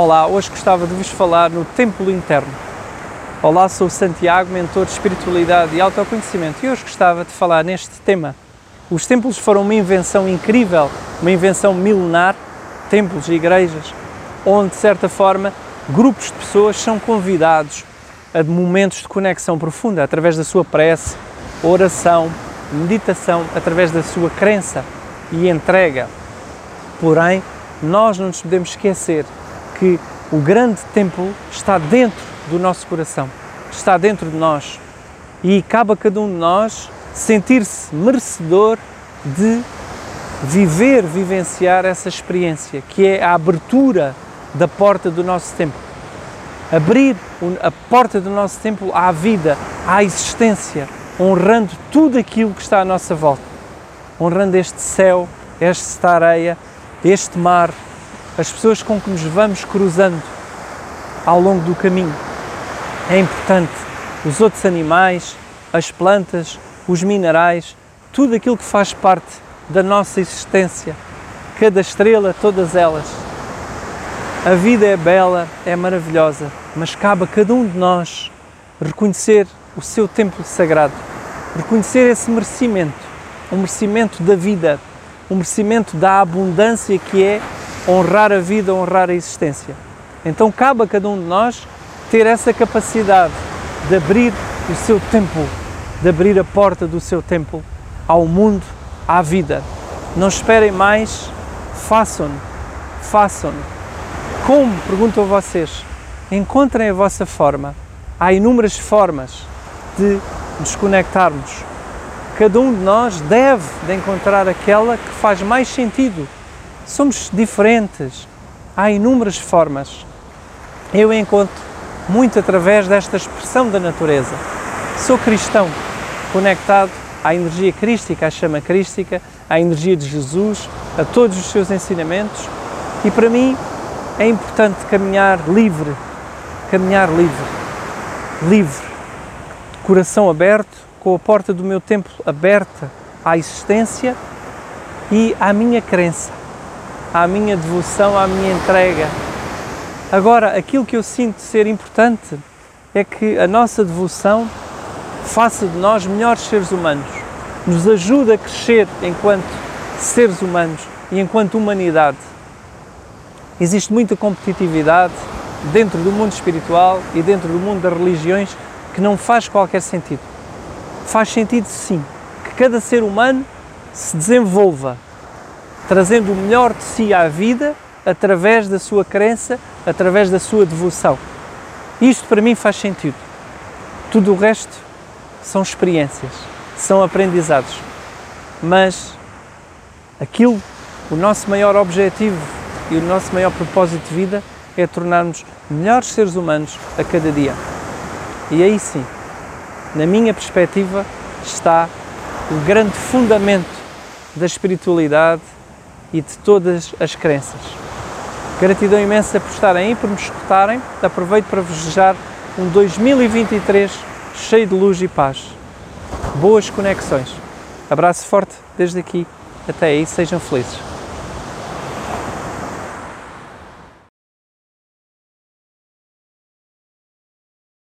Olá, hoje gostava de vos falar no templo interno. Olá, sou Santiago, mentor de espiritualidade e autoconhecimento e hoje gostava de falar neste tema. Os templos foram uma invenção incrível, uma invenção milenar, templos e igrejas, onde, de certa forma, grupos de pessoas são convidados a momentos de conexão profunda através da sua prece, oração, meditação, através da sua crença e entrega. Porém, nós não nos podemos esquecer que o grande templo está dentro do nosso coração, está dentro de nós e cabe a cada um de nós sentir-se merecedor de viver, vivenciar essa experiência, que é a abertura da porta do nosso templo. Abrir a porta do nosso templo à vida, à existência, honrando tudo aquilo que está à nossa volta, honrando este céu, esta areia, este mar, as pessoas com que nos vamos cruzando ao longo do caminho. É importante os outros animais, as plantas, os minerais, tudo aquilo que faz parte da nossa existência, cada estrela, todas elas. A vida é bela, é maravilhosa, mas cabe a cada um de nós reconhecer o seu templo sagrado, reconhecer esse merecimento, o merecimento da vida, o merecimento da abundância que é honrar a vida, honrar a existência. Então cabe a cada um de nós ter essa capacidade de abrir o seu templo, de abrir a porta do seu templo ao mundo, à vida. Não esperem mais, façam, façam. Como? Pergunto a vocês. Encontrem a vossa forma. Há inúmeras formas de nos conectarmos cada um de nós deve de encontrar aquela que faz mais sentido. Somos diferentes, há inúmeras formas. Eu encontro muito através desta expressão da natureza. Sou cristão, conectado à energia crística, à chama crística, à energia de Jesus, a todos os seus ensinamentos. E para mim é importante caminhar livre, caminhar livre, livre, coração aberto, com a porta do meu templo aberta à existência e à minha crença, à minha devoção, à minha entrega. Agora, aquilo que eu sinto ser importante é que a nossa devoção faça de nós melhores seres humanos, nos ajude a crescer enquanto seres humanos e enquanto humanidade. Existe muita competitividade dentro do mundo espiritual e dentro do mundo das religiões que não faz qualquer sentido faz sentido sim que cada ser humano se desenvolva, trazendo o melhor de si à vida através da sua crença, através da sua devoção. Isto para mim faz sentido. Tudo o resto são experiências, são aprendizados. Mas aquilo, o nosso maior objetivo e o nosso maior propósito de vida é tornarmos melhores seres humanos a cada dia. E aí sim, na minha perspectiva, está o grande fundamento da espiritualidade e de todas as crenças. Gratidão imensa por estarem aí, por me escutarem. Aproveito para vos desejar um 2023 cheio de luz e paz. Boas conexões. Abraço forte desde aqui. Até aí, sejam felizes.